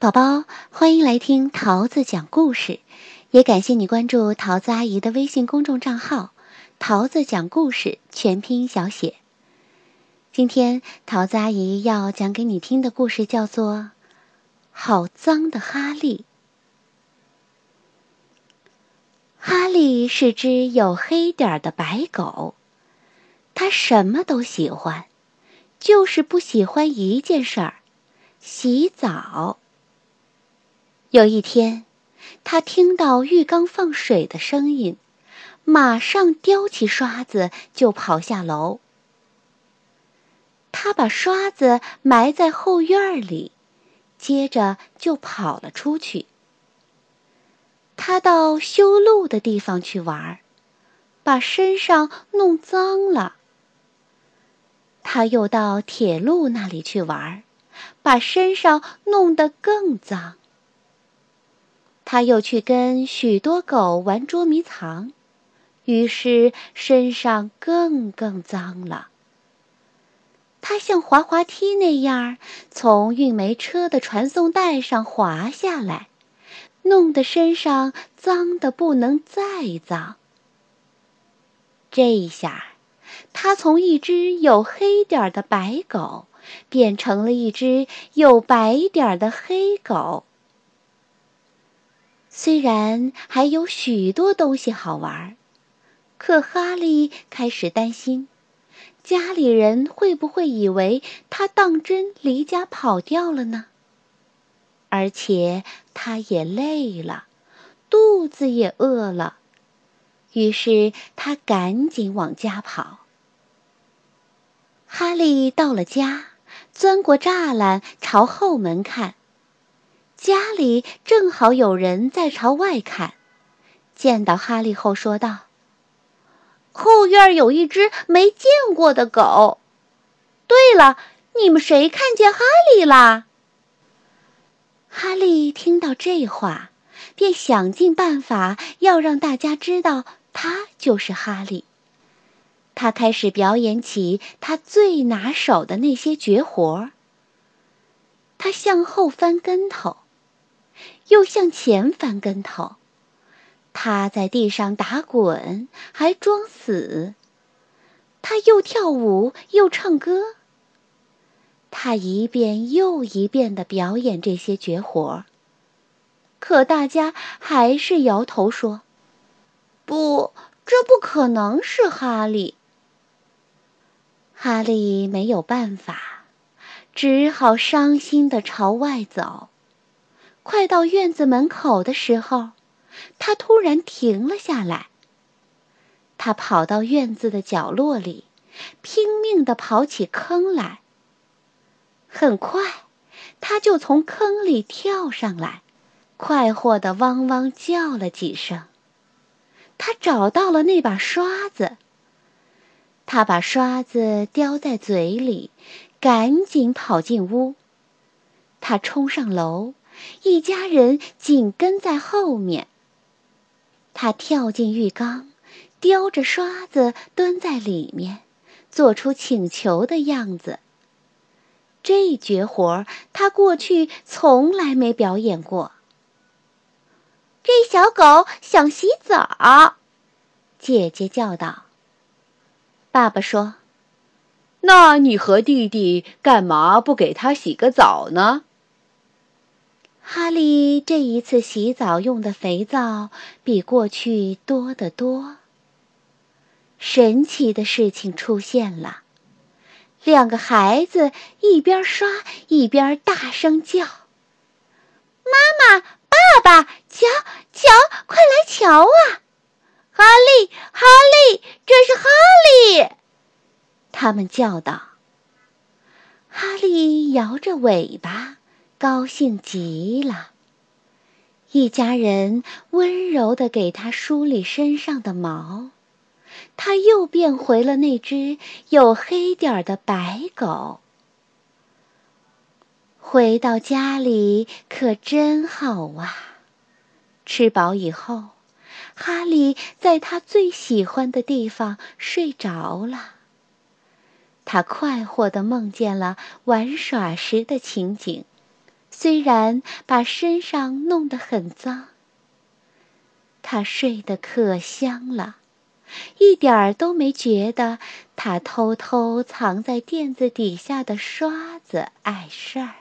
宝宝，欢迎来听桃子讲故事，也感谢你关注桃子阿姨的微信公众账号“桃子讲故事”全拼小写。今天桃子阿姨要讲给你听的故事叫做《好脏的哈利》。哈利是只有黑点儿的白狗，它什么都喜欢，就是不喜欢一件事儿——洗澡。有一天，他听到浴缸放水的声音，马上叼起刷子就跑下楼。他把刷子埋在后院里，接着就跑了出去。他到修路的地方去玩，把身上弄脏了。他又到铁路那里去玩，把身上弄得更脏。他又去跟许多狗玩捉迷藏，于是身上更更脏了。他像滑滑梯那样从运煤车的传送带上滑下来，弄得身上脏的不能再脏。这一下，他从一只有黑点儿的白狗变成了一只有白点儿的黑狗。虽然还有许多东西好玩，可哈利开始担心，家里人会不会以为他当真离家跑掉了呢？而且他也累了，肚子也饿了，于是他赶紧往家跑。哈利到了家，钻过栅栏，朝后门看。家里正好有人在朝外看，见到哈利后说道：“后院有一只没见过的狗。对了，你们谁看见哈利啦？”哈利听到这话，便想尽办法要让大家知道他就是哈利。他开始表演起他最拿手的那些绝活。他向后翻跟头。又向前翻跟头，他在地上打滚，还装死。他又跳舞又唱歌。他一遍又一遍地表演这些绝活，可大家还是摇头说：“不，这不可能是哈利。”哈利没有办法，只好伤心地朝外走。快到院子门口的时候，他突然停了下来。他跑到院子的角落里，拼命地刨起坑来。很快，他就从坑里跳上来，快活地汪汪叫了几声。他找到了那把刷子，他把刷子叼在嘴里，赶紧跑进屋。他冲上楼。一家人紧跟在后面。他跳进浴缸，叼着刷子蹲在里面，做出请求的样子。这绝活他过去从来没表演过。这小狗想洗澡，姐姐叫道。爸爸说：“那你和弟弟干嘛不给它洗个澡呢？”哈利这一次洗澡用的肥皂比过去多得多。神奇的事情出现了，两个孩子一边刷一边大声叫：“妈妈，爸爸，瞧瞧，快来瞧啊！哈利，哈利，这是哈利！”他们叫道。哈利摇着尾巴。高兴极了，一家人温柔地给他梳理身上的毛，他又变回了那只有黑点儿的白狗。回到家里可真好啊！吃饱以后，哈利在他最喜欢的地方睡着了。他快活地梦见了玩耍时的情景。虽然把身上弄得很脏，他睡得可香了，一点儿都没觉得他偷偷藏在垫子底下的刷子碍事儿。